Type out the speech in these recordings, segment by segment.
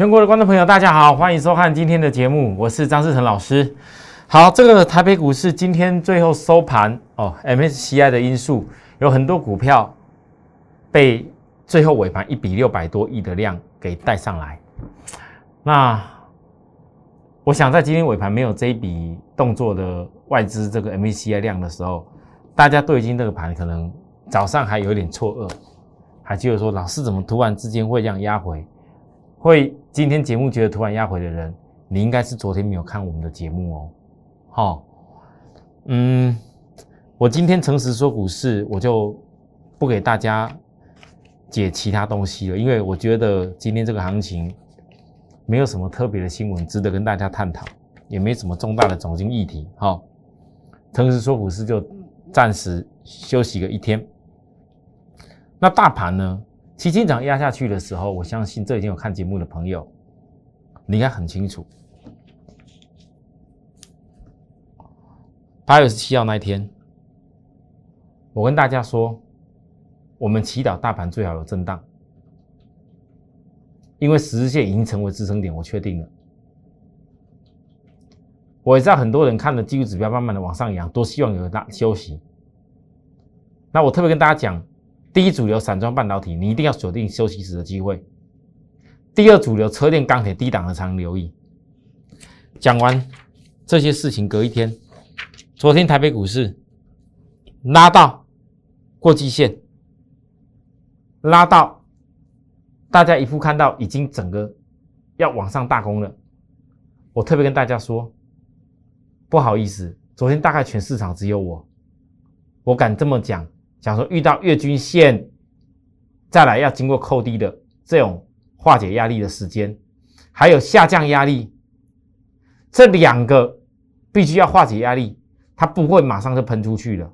全国的观众朋友，大家好，欢迎收看今天的节目，我是张志成老师。好，这个台北股市今天最后收盘哦，MSCI 的因素有很多股票被最后尾盘一比六百多亿的量给带上来。那我想在今天尾盘没有这一笔动作的外资这个 MSCI 量的时候，大家对今这个盘可能早上还有点错愕，还记得说老师怎么突然之间会这样压回？会今天节目觉得突然压回的人，你应该是昨天没有看我们的节目哦。好，嗯，我今天诚实说股市，我就不给大家解其他东西了，因为我觉得今天这个行情没有什么特别的新闻值得跟大家探讨，也没什么重大的总经议题。好，诚实说股市就暂时休息个一天。那大盘呢？期金涨压下去的时候，我相信这已经有看节目的朋友，你应该很清楚。八月十七号那一天，我跟大家说，我们祈祷大盘最好有震荡，因为十日线已经成为支撑点，我确定了。我也知道很多人看了技术指标慢慢的往上扬，都希望有大休息。那我特别跟大家讲。第一主流散装半导体，你一定要锁定休息时的机会。第二主流车电钢铁低档的常留意。讲完这些事情，隔一天，昨天台北股市拉到过季线，拉到大家一副看到已经整个要往上大攻了。我特别跟大家说，不好意思，昨天大概全市场只有我，我敢这么讲。讲说遇到月均线，再来要经过扣低的这种化解压力的时间，还有下降压力，这两个必须要化解压力，它不会马上就喷出去了。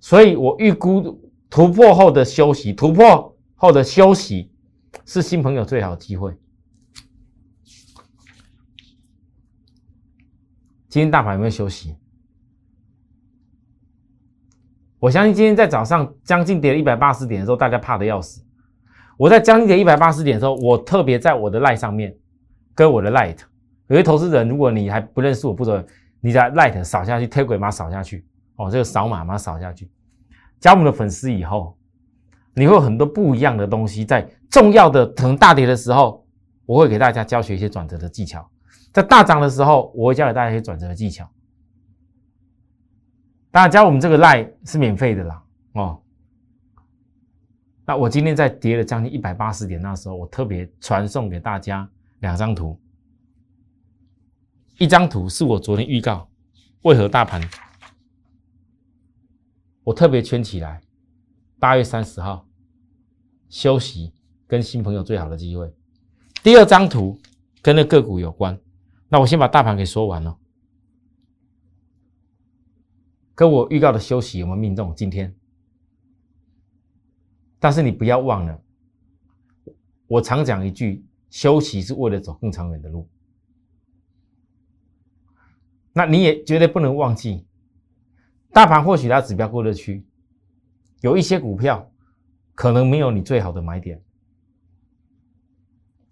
所以我预估突破后的休息，突破后的休息是新朋友最好的机会。今天大盘有没有休息？我相信今天在早上将近跌了一百八十点的时候，大家怕的要死。我在将近跌一百八十点的时候，我特别在我的 Light 上面跟我的 Light，有些投资人，如果你还不认识我，不走，你在 Light 扫下去，推轨码扫下去，哦，这个扫码码扫下去，加我们的粉丝以后，你会有很多不一样的东西。在重要的可能大跌的时候，我会给大家教学一些转折的技巧；在大涨的时候，我会教给大家一些转折的技巧。当然，加我们这个赖是免费的啦，哦。那我今天在跌了将近一百八十点那时候，我特别传送给大家两张图。一张图是我昨天预告为何大盘，我特别圈起来，八月三十号休息跟新朋友最好的机会。第二张图跟那个股有关，那我先把大盘给说完了。跟我预告的休息有没有命中？今天，但是你不要忘了，我常讲一句：休息是为了走更长远的路。那你也绝对不能忘记，大盘或许它指标过热区，有一些股票可能没有你最好的买点，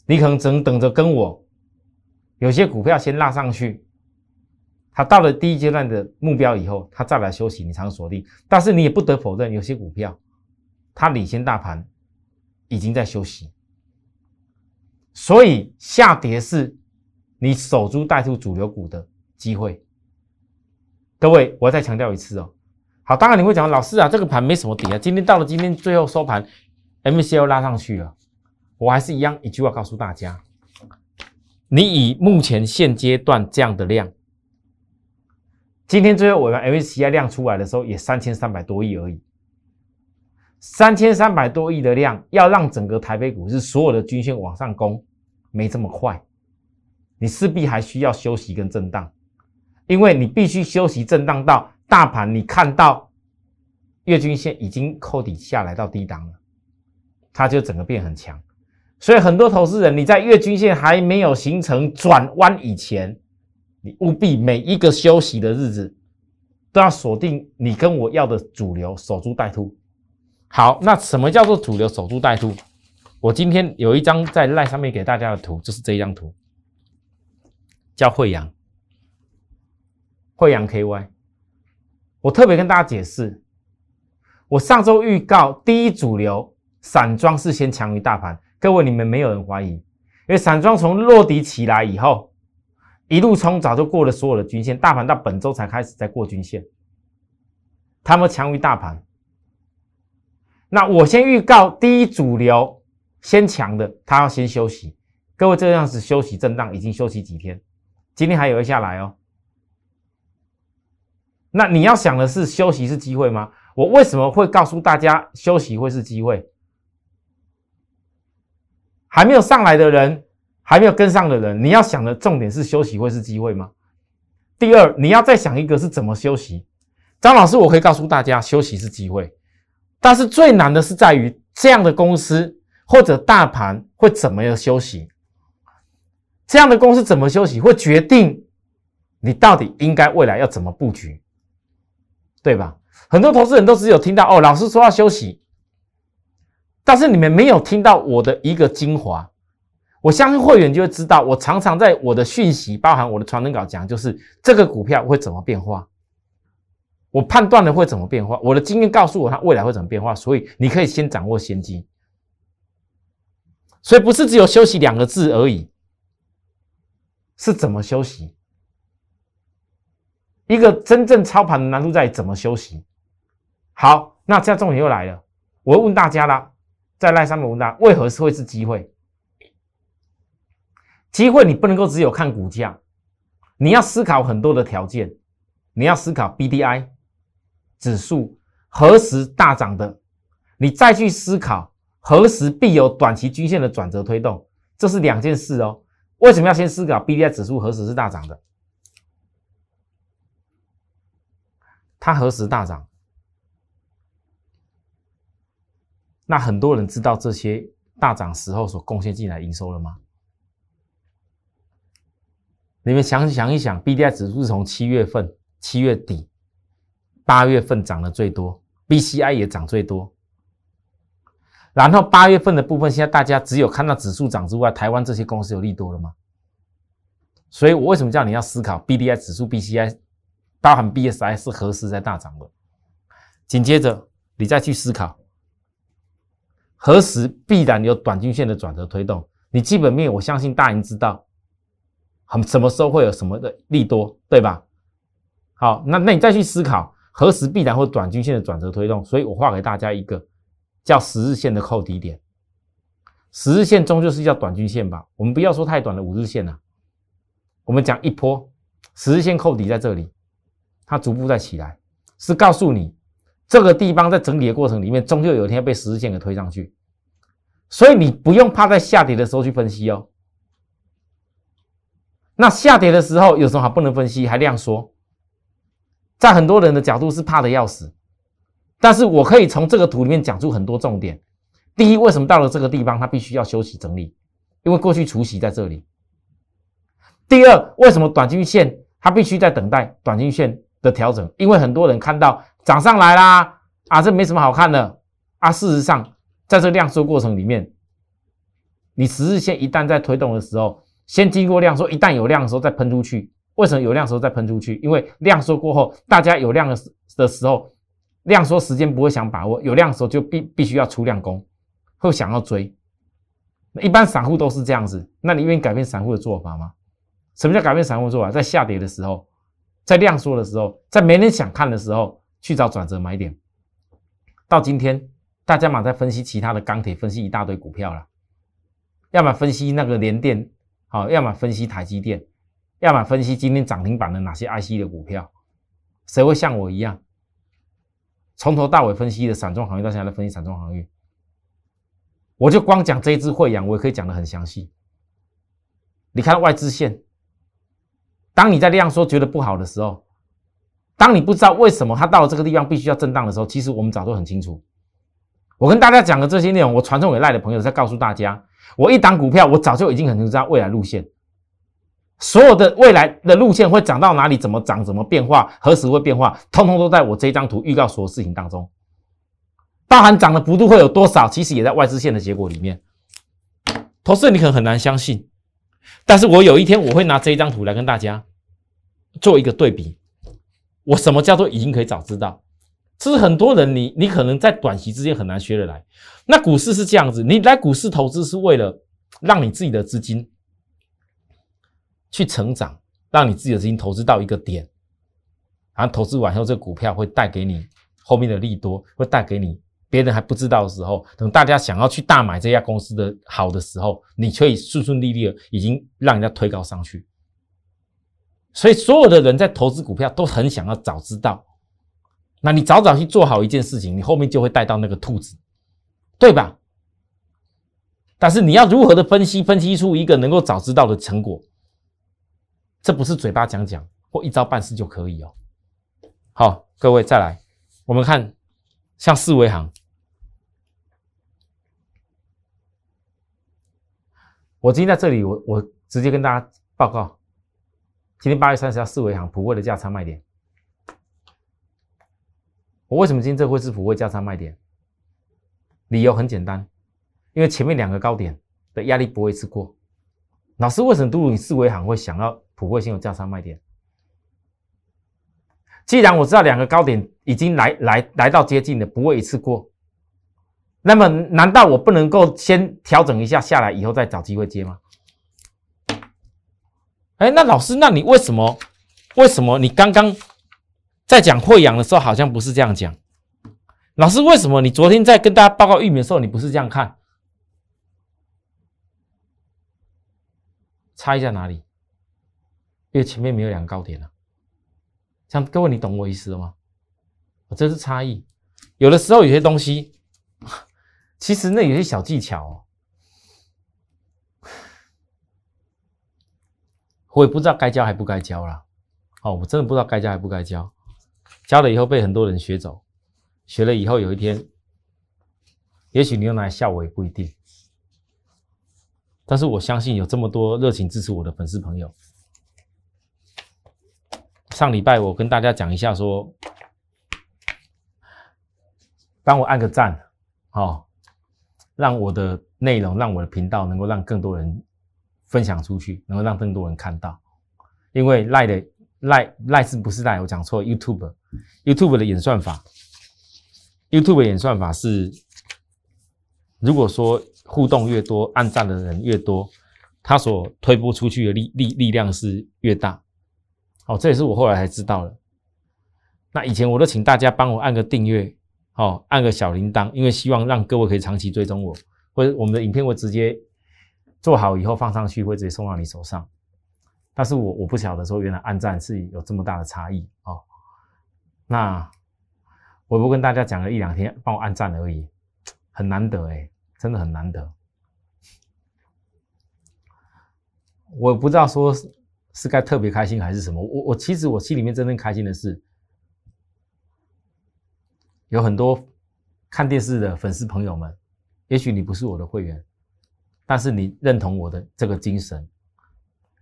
你可能只能等着跟我，有些股票先拉上去。它到了第一阶段的目标以后，它再来休息，你常锁定。但是你也不得否认，有些股票它领先大盘，已经在休息。所以下跌是你守株待兔主流股的机会。各位，我再强调一次哦。好，当然你会讲，老师啊，这个盘没什么底啊。今天到了今天最后收盘，MCL 拉上去了，我还是一样一句话告诉大家：你以目前现阶段这样的量。今天最后尾盘 MSCI 量出来的时候，也三千三百多亿而已。三千三百多亿的量，要让整个台北股市所有的均线往上攻，没这么快。你势必还需要休息跟震荡，因为你必须休息震荡到大盘你看到月均线已经扣底下来到低档了，它就整个变很强。所以很多投资人，你在月均线还没有形成转弯以前。你务必每一个休息的日子，都要锁定你跟我要的主流，守株待兔。好，那什么叫做主流守株待兔？我今天有一张在赖上面给大家的图，就是这一张图，叫惠阳，惠阳 KY。我特别跟大家解释，我上周预告第一主流散装是先强于大盘，各位你们没有人怀疑，因为散装从落底起来以后，一路冲早就过了所有的均线，大盘到本周才开始在过均线，他们强于大盘。那我先预告第一主流。先强的，他要先休息。各位这样子休息震荡，已经休息几天？今天还有一下来哦。那你要想的是，休息是机会吗？我为什么会告诉大家休息会是机会？还没有上来的人，还没有跟上的人，你要想的重点是休息会是机会吗？第二，你要再想一个是怎么休息。张老师，我可以告诉大家，休息是机会，但是最难的是在于这样的公司。或者大盘会怎么样休息？这样的公司怎么休息，会决定你到底应该未来要怎么布局，对吧？很多投资人都只有听到哦，老师说要休息，但是你们没有听到我的一个精华。我相信会员就会知道，我常常在我的讯息，包含我的传真稿讲，就是这个股票会怎么变化，我判断了会怎么变化，我的经验告诉我它未来会怎么变化，所以你可以先掌握先机。所以不是只有休息两个字而已，是怎么休息？一个真正操盘的难度在怎么休息？好，那这样重点又来了，我问大家啦，在赖上面问大家，为何是会是机会？机会你不能够只有看股价，你要思考很多的条件，你要思考 B D I 指数何时大涨的，你再去思考。何时必有短期均线的转折推动？这是两件事哦。为什么要先思考 B D I 指数何时是大涨的？它何时大涨？那很多人知道这些大涨时候所贡献进来营收了吗？你们想想一想，B D I 指数是从七月份、七月底、八月份涨的最多，B C I 也涨最多。然后八月份的部分，现在大家只有看到指数涨之外，台湾这些公司有利多了吗？所以我为什么叫你要思考 B D I 指数、B C I，包含 B S I 是何时在大涨的？紧接着你再去思考，何时必然有短均线的转折推动？你基本面我相信大家知道，很什么时候会有什么的利多，对吧？好，那那你再去思考何时必然会短均线的转折推动？所以我画给大家一个。叫十日线的扣底点，十日线终究是叫短均线吧？我们不要说太短的五日线了，我们讲一波十日线扣底在这里，它逐步在起来，是告诉你这个地方在整理的过程里面，终究有一天被十日线给推上去，所以你不用怕在下跌的时候去分析哦。那下跌的时候有什么好不能分析？还量缩，在很多人的角度是怕的要死。但是我可以从这个图里面讲出很多重点。第一，为什么到了这个地方它必须要休息整理？因为过去除夕在这里。第二，为什么短均线它必须在等待短均线的调整？因为很多人看到涨上来啦，啊，这没什么好看的啊。事实上，在这量缩过程里面，你十日线一旦在推动的时候，先经过量缩，一旦有量的时候再喷出去。为什么有量的时候再喷出去？因为量缩过后，大家有量的时的时候。量缩时间不会想把握，有量的时候就必必须要出量攻，会想要追。一般散户都是这样子，那你愿意改变散户的做法吗？什么叫改变散户做法？在下跌的时候，在量缩的时候，在没人想看的时候去找转折买点。到今天，大家嘛在分析其他的钢铁，分析一大堆股票了，要么分析那个联电，好，要么分析台积电，要么分析今天涨停板的哪些 IC 的股票。谁会像我一样？从头到尾分析的散装行业，到现在分析散装行业，我就光讲这一支汇阳，我也可以讲的很详细。你看外资线，当你在量说觉得不好的时候，当你不知道为什么它到了这个地方必须要震荡的时候，其实我们早都很清楚。我跟大家讲的这些内容，我传送给赖的朋友在告诉大家，我一档股票，我早就已经很清楚未来路线。所有的未来的路线会涨到哪里？怎么涨？怎么变化？何时会变化？通通都在我这张图预告所有事情当中，包含涨的幅度会有多少？其实也在外资线的结果里面。投资人你可能很难相信，但是我有一天我会拿这一张图来跟大家做一个对比。我什么叫做已经可以早知道？这是很多人你你可能在短期之间很难学得来。那股市是这样子，你来股市投资是为了让你自己的资金去成长，让你自己的资金投资到一个点，然后投资完后，这个股票会带给你后面的利多，会带给你。别人还不知道的时候，等大家想要去大买这家公司的好的时候，你却顺顺利利的已经让人家推高上去。所以所有的人在投资股票都很想要早知道，那你早早去做好一件事情，你后面就会带到那个兔子，对吧？但是你要如何的分析，分析出一个能够早知道的成果，这不是嘴巴讲讲或一招半式就可以哦。好，各位再来，我们看像四维行。我今天在这里，我我直接跟大家报告，今天八月三十号四维行普惠的价差卖点。我为什么今天这会是普惠价差卖点？理由很简单，因为前面两个高点的压力不会一次过。老师为什么都你四维行会想要普惠先有价差卖点？既然我知道两个高点已经来来来到接近的，不会一次过。那么，难道我不能够先调整一下下来，以后再找机会接吗？哎，那老师，那你为什么？为什么你刚刚在讲汇阳的时候，好像不是这样讲？老师，为什么你昨天在跟大家报告玉米的时候，你不是这样看？差异在哪里？因为前面没有两个高点了。像各位，你懂我意思了吗？这是差异。有的时候有些东西。其实那有些小技巧哦，我也不知道该教还不该教了。哦，我真的不知道该教还不该教。教了以后被很多人学走，学了以后有一天，也许你用来笑我也不一定。但是我相信有这么多热情支持我的粉丝朋友。上礼拜我跟大家讲一下，说帮我按个赞，好。让我的内容，让我的频道能够让更多人分享出去，能够让更多人看到。因为赖的赖赖是不是赖？我讲错，YouTube，YouTube 的演算法，YouTube 的演算法是，如果说互动越多，按赞的人越多，它所推播出去的力力力量是越大。哦，这也是我后来才知道的。那以前我都请大家帮我按个订阅。哦，按个小铃铛，因为希望让各位可以长期追踪我，或者我们的影片会直接做好以后放上去，会直接送到你手上。但是我我不晓得说，原来按赞是有这么大的差异哦。那我不跟大家讲了一两天，帮我按赞而已，很难得哎，真的很难得。我不知道说是该特别开心还是什么，我我其实我心里面真正开心的是。有很多看电视的粉丝朋友们，也许你不是我的会员，但是你认同我的这个精神，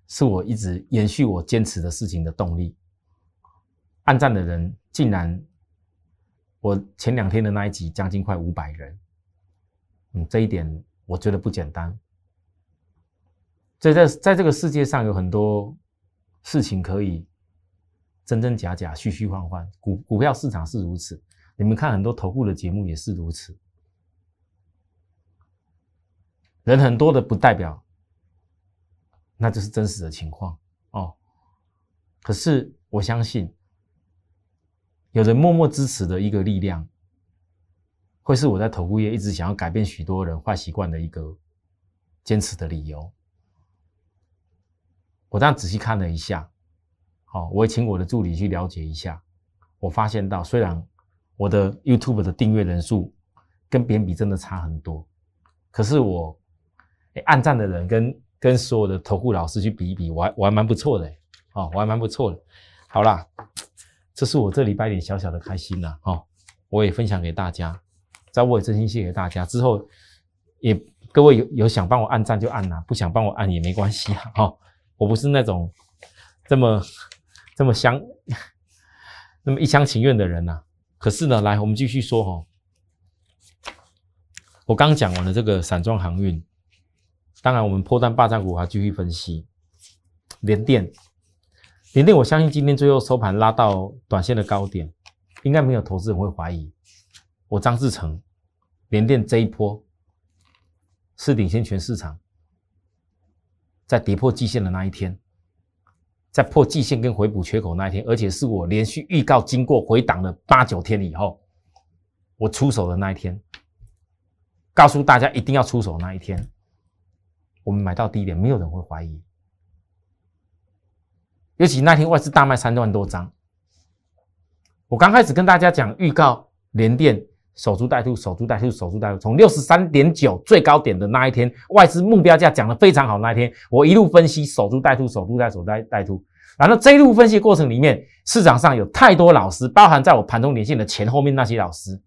是我一直延续我坚持的事情的动力。按赞的人竟然，我前两天的那一集将近快五百人，嗯，这一点我觉得不简单。在在在这个世界上有很多事情可以真真假假、虚虚幻幻，股股票市场是如此。你们看很多投顾的节目也是如此，人很多的不代表，那就是真实的情况哦。可是我相信，有人默默支持的一个力量，会是我在投顾业一直想要改变许多人坏习惯的一个坚持的理由。我这样仔细看了一下，好，我也请我的助理去了解一下，我发现到虽然。我的 YouTube 的订阅人数跟别人比真的差很多，可是我，按赞的人跟跟所有的投顾老师去比一比，我还我还蛮不错的哦，我还蛮不错的。好啦，这是我这礼拜一点小小的开心呐，哦，我也分享给大家，在我也真心谢谢大家。之后也各位有有想帮我按赞就按呐，不想帮我按也没关系啊，哦，我不是那种这么这么相 那么一厢情愿的人呐。可是呢，来，我们继续说哈。我刚讲完了这个散装航运，当然，我们破蛋霸占股还继续分析。联电，联电，我相信今天最后收盘拉到短线的高点，应该没有投资人会怀疑。我张志成，联电这一波是领先全市场，在跌破季线的那一天，在破季线跟回补缺口那一天，而且是我连续预告，经过回档了八九天以后，我出手的那一天，告诉大家一定要出手那一天，我们买到低点，没有人会怀疑。尤其那天外资大卖三万多张，我刚开始跟大家讲预告，连电守株待兔，守株待兔，守株待兔。从六十三点九最高点的那一天，外资目标价讲的非常好。那一天，我一路分析守株待兔，守株待守待待兔。然后这一路分析过程里面，市场上有太多老师，包含在我盘中连线的前后面那些老师，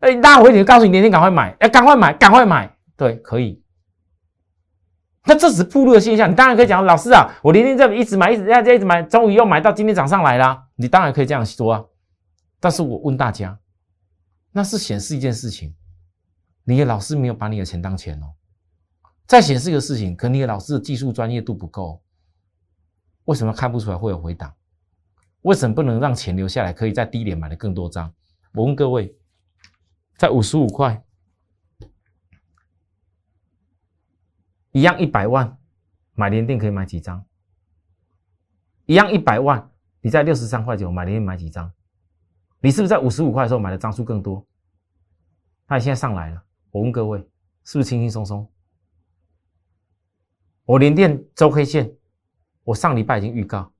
哎，拉回点告诉你，联电赶快买，哎，赶快买，赶快买，对，可以。那这是铺路的现象，你当然可以讲，老师啊，我连天这一直买，一直在一直买，终于又买到今天涨上来了，你当然可以这样说啊。但是我问大家，那是显示一件事情，你的老师没有把你的钱当钱哦。再显示一个事情，可你的老师的技术专业度不够，为什么看不出来会有回档？为什么不能让钱留下来，可以在低点买的更多张？我问各位，在五十五块。一样一百万买联电可以买几张？一样一百万，你在六十三块九买联电买几张？你是不是在五十五块的时候买的张数更多？那你现在上来了，我问各位，是不是轻轻松松？我联电周黑线，我上礼拜已经预告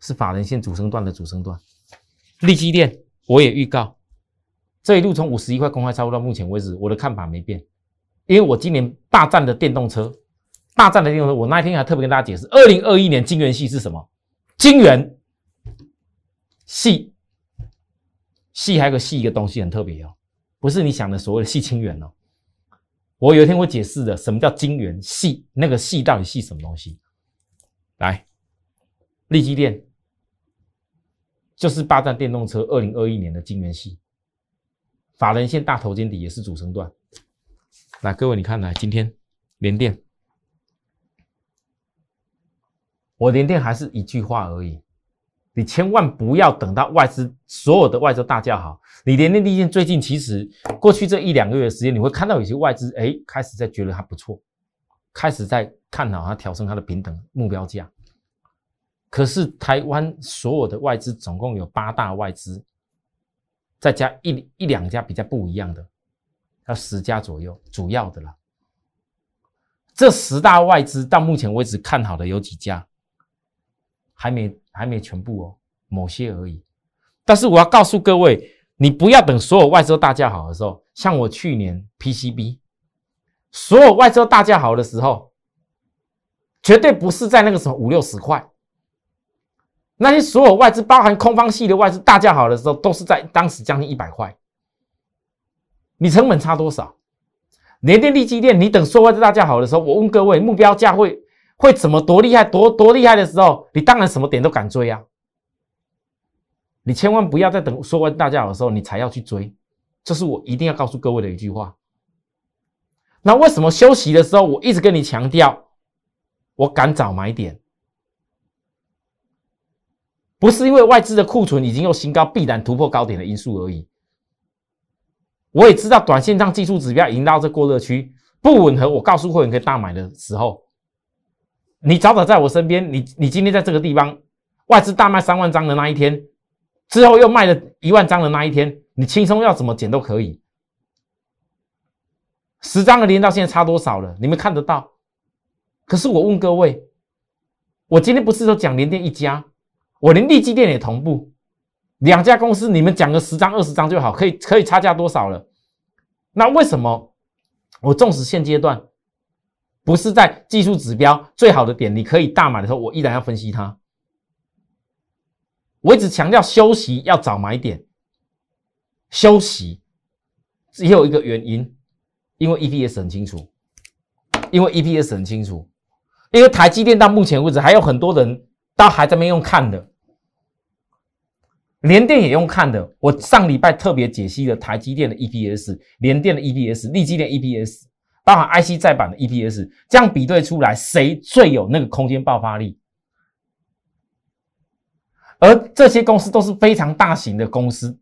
是法人线主升段的主升段，利基电我也预告，这一路从五十一块公开操作到目前为止，我的看法没变，因为我今年大战的电动车。大战的内容，我那一天还特别跟大家解释，二零二一年金元系是什么？金元系系还有个系一个东西很特别哦，不是你想的所谓的系清源哦。我有一天会解释的，什么叫金元系？那个系到底系什么东西？来，立基电就是霸占电动车二零二一年的金元系，法人线大头肩底也是主升段。来，各位你看，来今天联电。我连电还是一句话而已，你千万不要等到外资所有的外资大叫好，你连电利电最近其实过去这一两个月时间，你会看到有些外资哎开始在觉得它不错，开始在看好它调升它的平等目标价。可是台湾所有的外资总共有八大外资，再加一一两家比较不一样的，要十家左右，主要的了。这十大外资到目前为止看好的有几家？还没还没全部哦，某些而已。但是我要告诉各位，你不要等所有外资大价好的时候，像我去年 PCB，所有外资大价好的时候，绝对不是在那个什么五六十块。那些所有外资，包含空方系的外资大价好的时候，都是在当时将近一百块。你成本差多少？联电、力基电，你等所有外资大价好的时候，我问各位，目标价会？会怎么多厉害多多厉害的时候，你当然什么点都敢追啊！你千万不要在等说完大家好的时候，你才要去追，这是我一定要告诉各位的一句话。那为什么休息的时候，我一直跟你强调，我敢早买点，不是因为外资的库存已经有新高，必然突破高点的因素而已。我也知道短线上技术指标已经到这过热区，不吻合。我告诉会员可以大买的时候。你早早在我身边，你你今天在这个地方，外资大卖三万张的那一天，之后又卖了一万张的那一天，你轻松要怎么减都可以。十张的连到现在差多少了？你们看得到？可是我问各位，我今天不是说讲连电一家，我连利基电也同步，两家公司你们讲个十张二十张就好，可以可以差价多少了？那为什么我纵使现阶段？不是在技术指标最好的点，你可以大买的时候，我依然要分析它。我一直强调休息要早买点，休息只有一个原因，因为 EPS 很清楚，因为 EPS 很清楚，因为台积电到目前为止还有很多人到还在没用看的，联电也用看的。我上礼拜特别解析了台积电的 EPS，联电的 EPS，立积电 EPS。包含 IC 再版的 EPS，这样比对出来，谁最有那个空间爆发力？而这些公司都是非常大型的公司，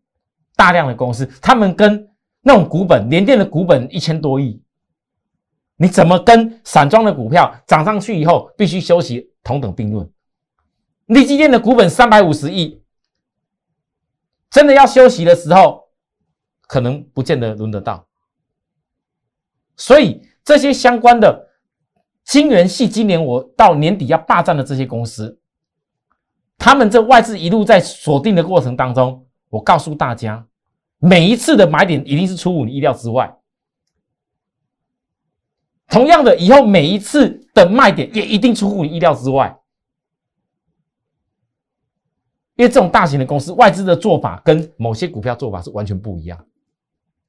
大量的公司，他们跟那种股本，联电的股本一千多亿，你怎么跟散装的股票涨上去以后必须休息同等并论？立基电的股本三百五十亿，真的要休息的时候，可能不见得轮得到。所以这些相关的晶圆系，今年我到年底要霸占的这些公司，他们这外资一路在锁定的过程当中，我告诉大家，每一次的买点一定是出乎你意料之外。同样的，以后每一次的卖点也一定出乎你意料之外，因为这种大型的公司，外资的做法跟某些股票做法是完全不一样。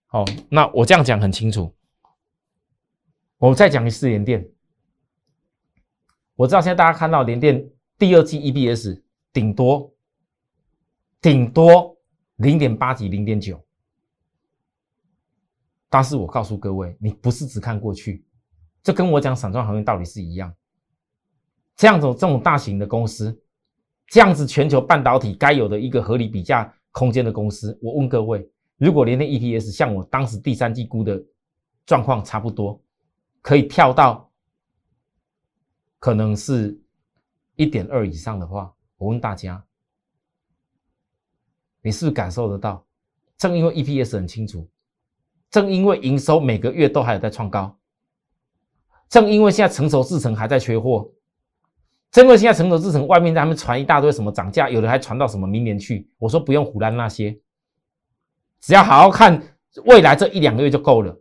好，那我这样讲很清楚。我再讲一次联电，我知道现在大家看到联电第二季 EPS 顶多顶多零点八几、零点九，但是我告诉各位，你不是只看过去，这跟我讲散装航运道理是一样。这样子这种大型的公司，这样子全球半导体该有的一个合理比价空间的公司，我问各位，如果联电 EPS 像我当时第三季估的状况差不多？可以跳到可能是一点二以上的话，我问大家，你是不是感受得到？正因为 EPS 很清楚，正因为营收每个月都还有在创高，正因为现在成熟制程还在缺货，正因为现在成熟制程外面他们传一大堆什么涨价，有的还传到什么明年去。我说不用胡乱那些，只要好好看未来这一两个月就够了。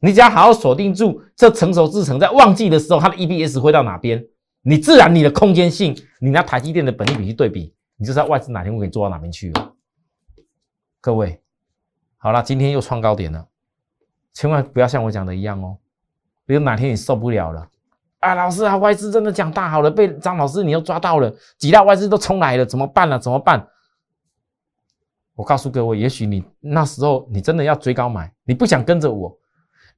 你只要好好锁定住这成熟制程，在旺季的时候，它的 EPS 会到哪边？你自然你的空间性，你拿台积电的本益比去对比，你就知道外资哪天会给你做到哪边去了。各位，好了，今天又创高点了，千万不要像我讲的一样哦。比如哪天你受不了了，啊，老师啊，外资真的讲大好了，被张老师你又抓到了，几大外资都冲来了，怎么办呢？怎么办？我告诉各位，也许你那时候你真的要追高买，你不想跟着我。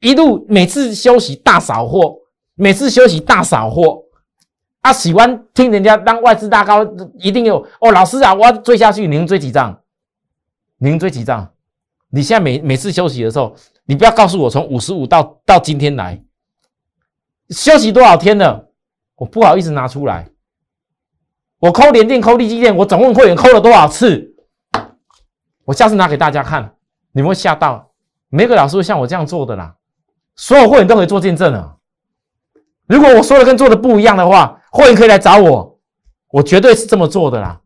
一路每次休息大扫货，每次休息大扫货，啊，喜欢听人家当外资大高，一定有哦。老师啊，我要追下去，你能追几张？你能追几张？你现在每每次休息的时候，你不要告诉我从五十五到到今天来休息多少天了，我不好意思拿出来。我扣连电，抠利基电，我总共会员扣了多少次？我下次拿给大家看，你们会吓到，没个老师会像我这样做的啦。所有会员都可以做见证啊！如果我说的跟做的不一样的话，会员可以来找我，我绝对是这么做的啦。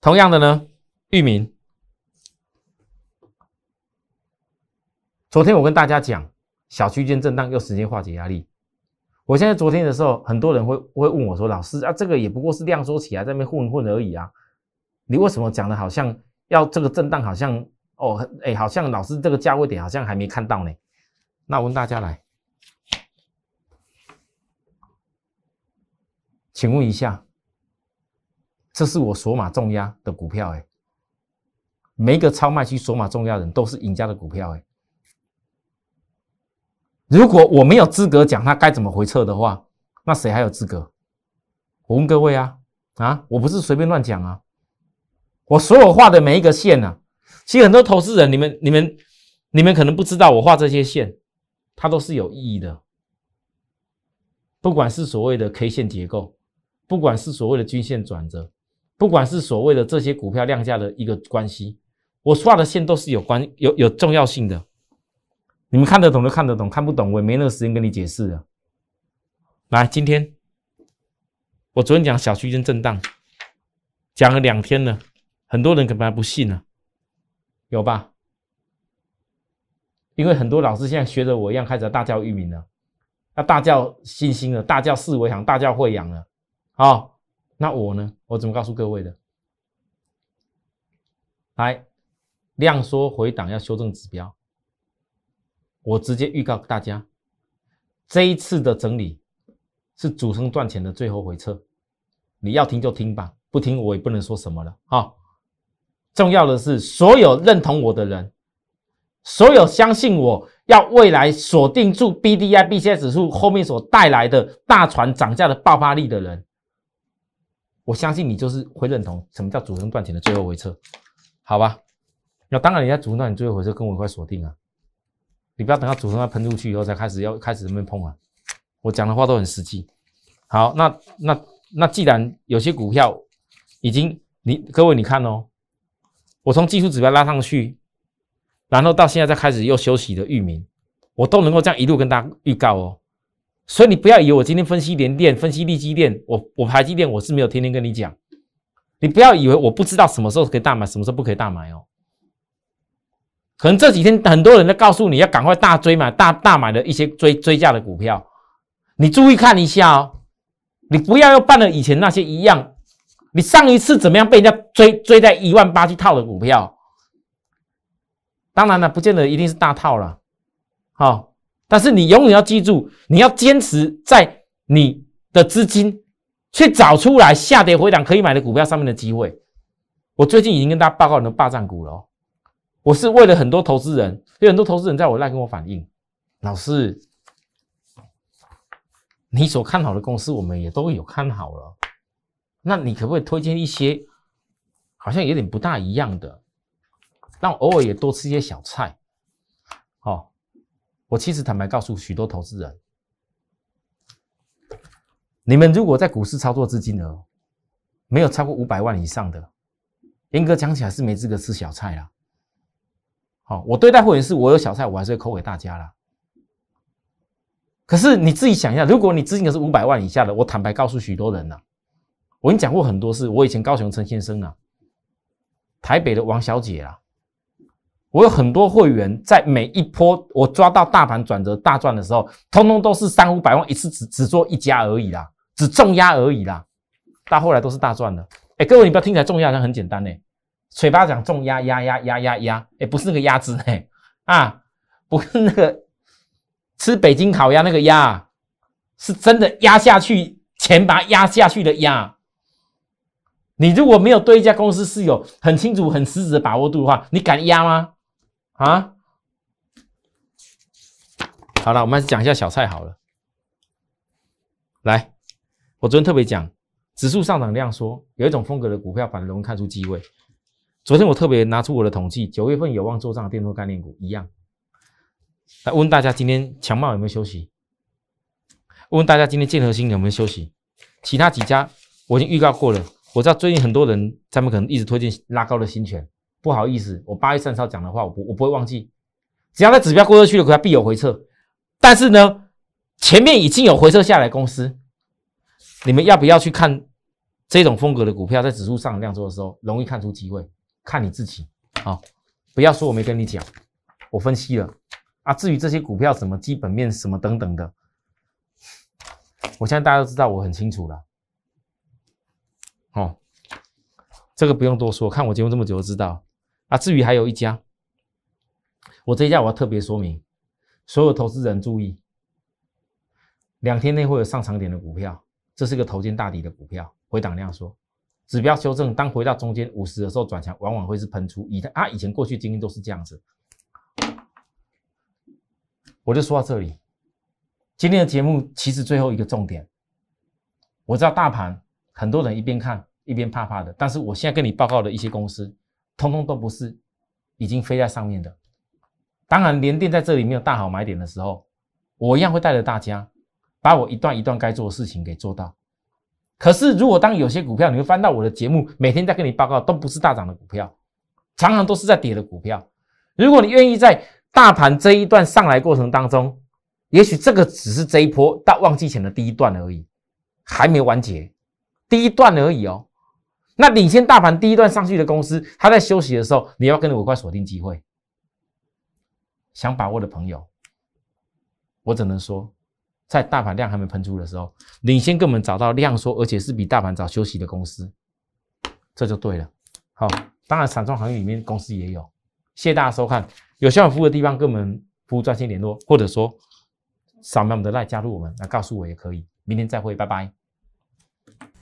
同样的呢，域名，昨天我跟大家讲，小区间震荡又时间化解压力。我现在昨天的时候，很多人会会问我说：“老师啊，这个也不过是量缩起来在那边混混而已啊，你为什么讲的好像要这个震荡好像？”哦，哎，好像老师这个价位点好像还没看到呢。那我问大家来，请问一下，这是我锁码重压的股票哎，每一个超卖区锁码重压人都是赢家的股票哎。如果我没有资格讲它该怎么回撤的话，那谁还有资格？我问各位啊啊，我不是随便乱讲啊，我所有画的每一个线呢。其实很多投资人，你们、你们、你们可能不知道，我画这些线，它都是有意义的。不管是所谓的 K 线结构，不管是所谓的均线转折，不管是所谓的这些股票量价的一个关系，我画的线都是有关、有有重要性的。你们看得懂就看得懂，看不懂我也没那个时间跟你解释了。来，今天我昨天讲小区间震荡，讲了两天了，很多人可能还不信呢。有吧？因为很多老师现在学着我一样，开始大叫域名了，那大叫信心了，大叫四维行，大叫惠阳了。好，那我呢？我怎么告诉各位的？来，量缩回档要修正指标。我直接预告大家，这一次的整理是主升赚钱的最后回撤。你要听就听吧，不听我也不能说什么了。好。重要的是，所有认同我的人，所有相信我要未来锁定住 B D I B C 指数后面所带来的大船涨价的爆发力的人，我相信你就是会认同什么叫主升赚钱的最后回撤，好吧？那当然，你在主升赚钱最后回撤跟我一块锁定啊！你不要等到主升要喷出去以后才开始要开始那边碰啊！我讲的话都很实际。好，那那那既然有些股票已经你各位你看哦，我从技术指标拉上去。然后到现在再开始又休息的域名，我都能够这样一路跟大家预告哦。所以你不要以为我今天分析联电、分析力基电，我我排积电我是没有天天跟你讲。你不要以为我不知道什么时候可以大买，什么时候不可以大买哦。可能这几天很多人在告诉你要赶快大追买、大大买的一些追追价的股票，你注意看一下哦。你不要又办了以前那些一样，你上一次怎么样被人家追追在一万八去套的股票？当然了，不见得一定是大套了，好，但是你永远要记住，你要坚持在你的资金去找出来下跌回档可以买的股票上面的机会。我最近已经跟大家报告很多霸占股了，我是为了很多投资人，有很多投资人在我那跟我反映，老师，你所看好的公司我们也都有看好了，那你可不可以推荐一些好像有点不大一样的？但偶尔也多吃一些小菜，哦，我其实坦白告诉许多投资人，你们如果在股市操作资金额没有超过五百万以上的，严格讲起来是没资格吃小菜啦。好，我对待会员是我有小菜，我还是会扣给大家啦。可是你自己想一下，如果你资金额是五百万以下的，我坦白告诉许多人呐，我跟你讲过很多次，我以前高雄陈先生啊，台北的王小姐啊。我有很多会员，在每一波我抓到大盘转折大赚的时候，通通都是三五百万一次只只做一家而已啦，只重压而已啦。到后来都是大赚的。哎，各位你不要听起来重压好像很简单呢，嘴巴讲重压压压压压压，哎，不是那个鸭子哎，啊，不是那个吃北京烤鸭那个鸭，是真的压下去，钱把它压下去的压。你如果没有对一家公司是有很清楚、很实质的把握度的话，你敢压吗？啊，好了，我们讲一下小菜好了。来，我昨天特别讲，指数上涨量缩，有一种风格的股票反而容易看出机会。昨天我特别拿出我的统计，九月份有望做账的电动概念股一样。来问大家，今天强茂有没有休息？问大家，今天建和兴有没有休息？其他几家我已经预告过了。我知道最近很多人他们可能一直推荐拉高的新权。不好意思，我八月三十号讲的话，我不我不会忘记。只要在指标过热区的股票必有回撤，但是呢，前面已经有回撤下来公司，你们要不要去看这种风格的股票在指数上量缩的时候，容易看出机会？看你自己啊，不要说我没跟你讲，我分析了啊。至于这些股票什么基本面什么等等的，我相信大家都知道，我很清楚了。哦，这个不用多说，看我节目这么久就知道。啊，至于还有一家，我这一家我要特别说明，所有投资人注意，两天内会有上场点的股票，这是个头肩大底的股票，回档量缩，指标修正，当回到中间五十的时候转强，往往会是喷出，以啊以前过去经验都是这样子，我就说到这里，今天的节目其实最后一个重点，我知道大盘很多人一边看一边怕怕的，但是我现在跟你报告的一些公司。通通都不是已经飞在上面的。当然，连电在这里没有大好买点的时候，我一样会带着大家把我一段一段该做的事情给做到。可是，如果当有些股票你会翻到我的节目，每天在跟你报告都不是大涨的股票，常常都是在跌的股票。如果你愿意在大盘这一段上来过程当中，也许这个只是这一波到旺季前的第一段而已，还没完结，第一段而已哦。那领先大盘第一段上去的公司，它在休息的时候，你要跟着我快锁定机会。想把握的朋友，我只能说，在大盘量还没喷出的时候，领先跟我们找到量缩，而且是比大盘早休息的公司，这就对了。好，当然散装行业里面公司也有。谢谢大家收看，有需要服务的地方跟我们服务专线联络，或者说扫描我们的赖加入我们，来告诉我也可以。明天再会，拜拜。